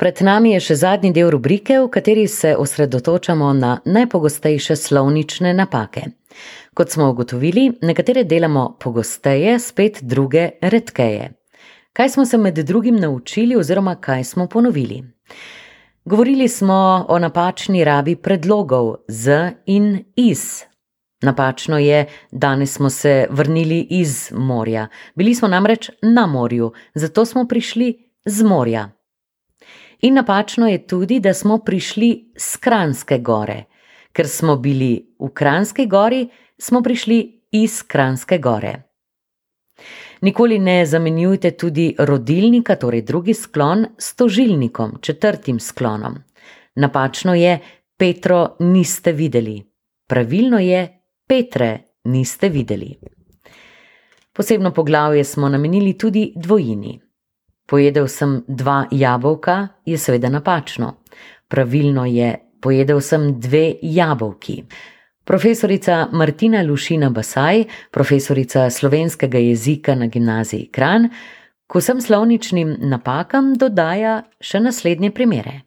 Pred nami je še zadnji del rubrike, v kateri se osredotočamo na najpogostejše slovnične napake. Kot smo ugotovili, nekatere delamo pogosteje, spet druge redkeje. Kaj smo se med drugim naučili oziroma kaj smo ponovili? Govorili smo o napačni rabi predlogov z in iz. Napačno je, danes smo se vrnili iz morja. Bili smo namreč na morju, zato smo prišli z morja. In napačno je tudi, da smo prišli z Kranske gore. Ker smo bili v Kranski gori, smo prišli iz Kranske gore. Nikoli ne zamenjujte tudi rodilnika, torej drugi sklon, s tožilnikom, četrtim sklonom. Napačno je, Petro niste videli. Pravilno je, Petre niste videli. Posebno poglavje smo namenili tudi dvojini. Pojedel sem dva jabolka, je seveda napačno. Pravilno je, pojedel sem dve jabolki. Profesorica Martina Lušina Basaj, profesorica slovenskega jezika na gimnaziji Kran, k vsem slovničnim napakam dodaja še naslednje primere.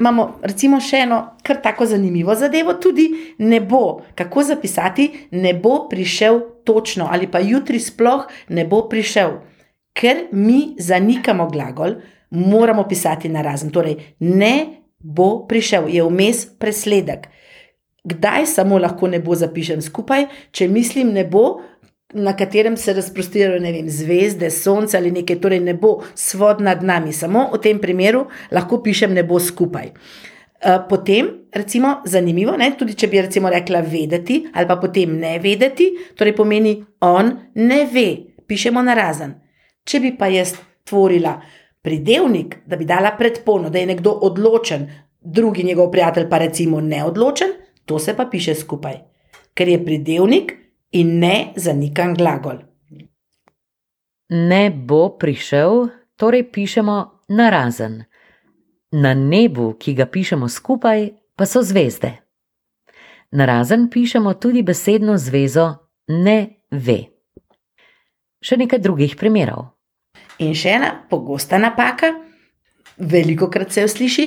Imamo recimo še eno kar tako zanimivo zadevo, tudi ne bo, kako zapisati, ne bo prišel točno ali pa jutri sploh ne bo prišel ker mi zanikamo glagol, moramo pisati na razen. Torej, ne bo prišel, je vmes presledek. Kdaj samo lahko ne bo zapišen skupaj, če mislim ne bo, na katerem se razprostirajo zvezde, sonce ali nekaj, torej ne bo svod nad nami, samo v tem primeru lahko pišem ne bo skupaj. Eh, potem, recimo, zanimivo, ne, tudi če bi recimo rekla vedeti, ali pa potem ne vedeti, torej pomeni on ne ve, pišemo na razen. Če bi pa jaz tvorila pridevnik, da bi dala predpono, da je nekdo odločen, drugi njegov prijatelj pa recimo neodločen, to se pa piše skupaj, ker je pridevnik in ne zanikan glagol. Ne bo prišel, torej pišemo na razen. Na nebu, ki ga pišemo skupaj, pa so zvezde. Na razen pišemo tudi besedno zvezo ne ve še nekaj drugih primerov. In še ena pogosta napaka, veliko krat se jo sliši,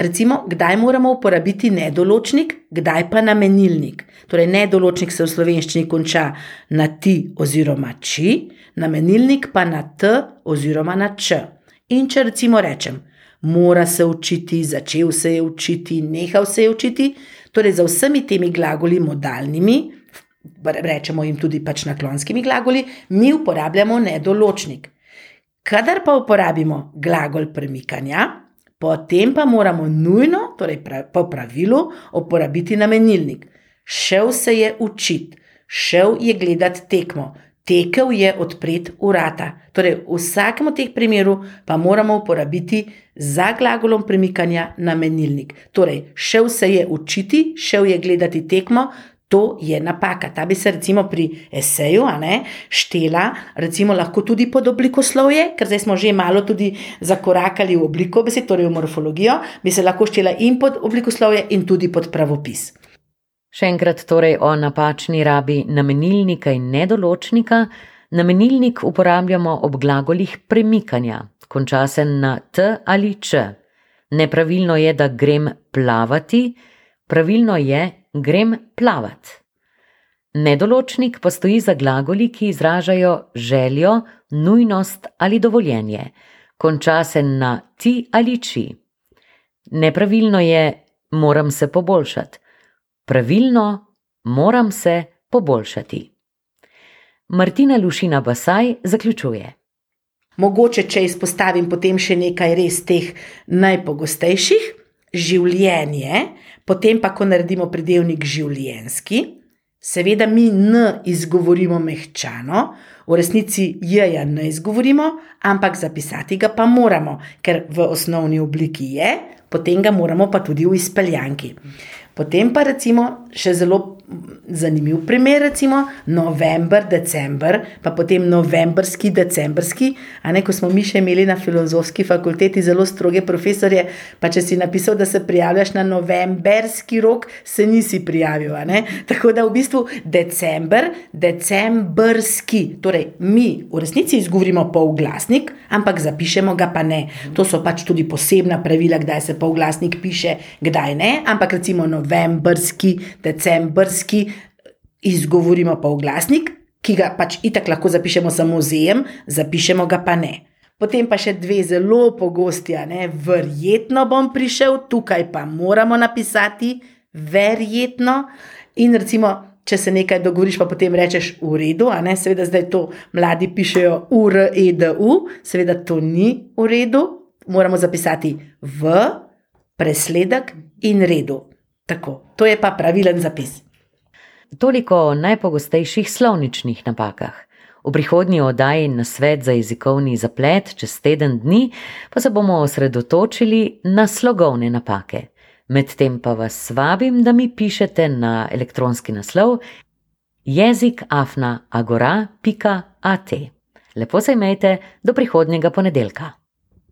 recimo, kdaj moramo uporabiti nedoločnik, kdaj pa namenilnik. Torej, nedoločnik se v slovenščini konča na ti oziroma či, namenilnik pa na t oziroma na č. In če recimo rečem, mora se učiti, začel se je učiti, nehal se je učiti, torej za vsemi temi glagoli modalnimi rečemo jim tudi pač naklonskimi glagoli, mi uporabljamo nedoločnik. Kadar pa uporabimo glagol premikanja, potem pa moramo nujno, torej po pravilu, uporabiti namenilnik. Šel se je učiti, šel je gledati tekmo, tekel je odpreti urata. Torej, v vsakem od teh primerov pa moramo uporabiti za glagolom premikanja namenilnik. Torej, šel se je učiti, šel je gledati tekmo, To je napaka. Ta bi se recimo pri eseju ne, štela, recimo lahko tudi pod oblikoslovje, ker zdaj smo že malo tudi zakorakali v obliko besed, torej v morfologijo, bi se lahko štela in pod oblikoslovje in tudi pod pravopis. Še enkrat torej o napačni rabi namenilnika in nedoločnika. Namenilnik uporabljamo ob glagolih premikanja, konča se na t ali č. Nepravilno je, da grem plavati, pravilno je, grem plavat. Nedoločnik pa stoji za glagoli, ki izražajo željo, nujnost ali dovoljenje, konča se na ti ali či. Nepravilno je, moram se poboljšati. Pravilno, moram se poboljšati. Martina Lušina Basaj zaključuje. Mogoče, če izpostavim potem še nekaj res teh najpogostejših, življenje, potem pa, ko naredimo pridevnik življenski, seveda mi n izgovorimo mehčano, v resnici j-ja ne izgovorimo, ampak zapisati ga pa moramo, ker v osnovni obliki je, potem ga moramo pa tudi v izpeljanki. Potem pa recimo še zelo zanimiv primer, recimo november, december, pa potem novembrski, decembrski. A ne, ko smo mi še imeli na filozofski fakulteti zelo stroge profesorje, pa če si napisal, da se prijavljaš na novemberski rok, se nisi prijavil. Tako da v bistvu december, decembrski, torej mi v resnici izgovorimo polglasnik, ampak zapišemo ga pa ne. To so pač tudi posebna pravila, kdaj se polglasnik piše, kdaj ne, ampak recimo novembrski, decembrski, izgovorimo polglasnik, ki ga pač itak lahko zapišemo samo z ejem, zapišemo ga pa ne. Potem pa še dve zelo pogosti, ne, verjetno bom prišel, tukaj pa moramo napisati, verjetno. In recimo, če se nekaj dogovoriš, pa potem rečeš v redu, a ne, seveda zdaj to mladi pišejo U-R-E-D-U, seveda to ni v redu, moramo zapisati v, presledek in redu. Tako, to je pa pravilen zapis. Toliko o najpogostejših slovničnih napakah. V prihodnji oddaji na svet za jezikovni zaplet čez teden dni pa se bomo osredotočili na slogovne napake. Medtem pa vas vabim, da mi pišete na elektronski naslov jezikafnaagora.at. Lepo se imejte do prihodnjega ponedeljka.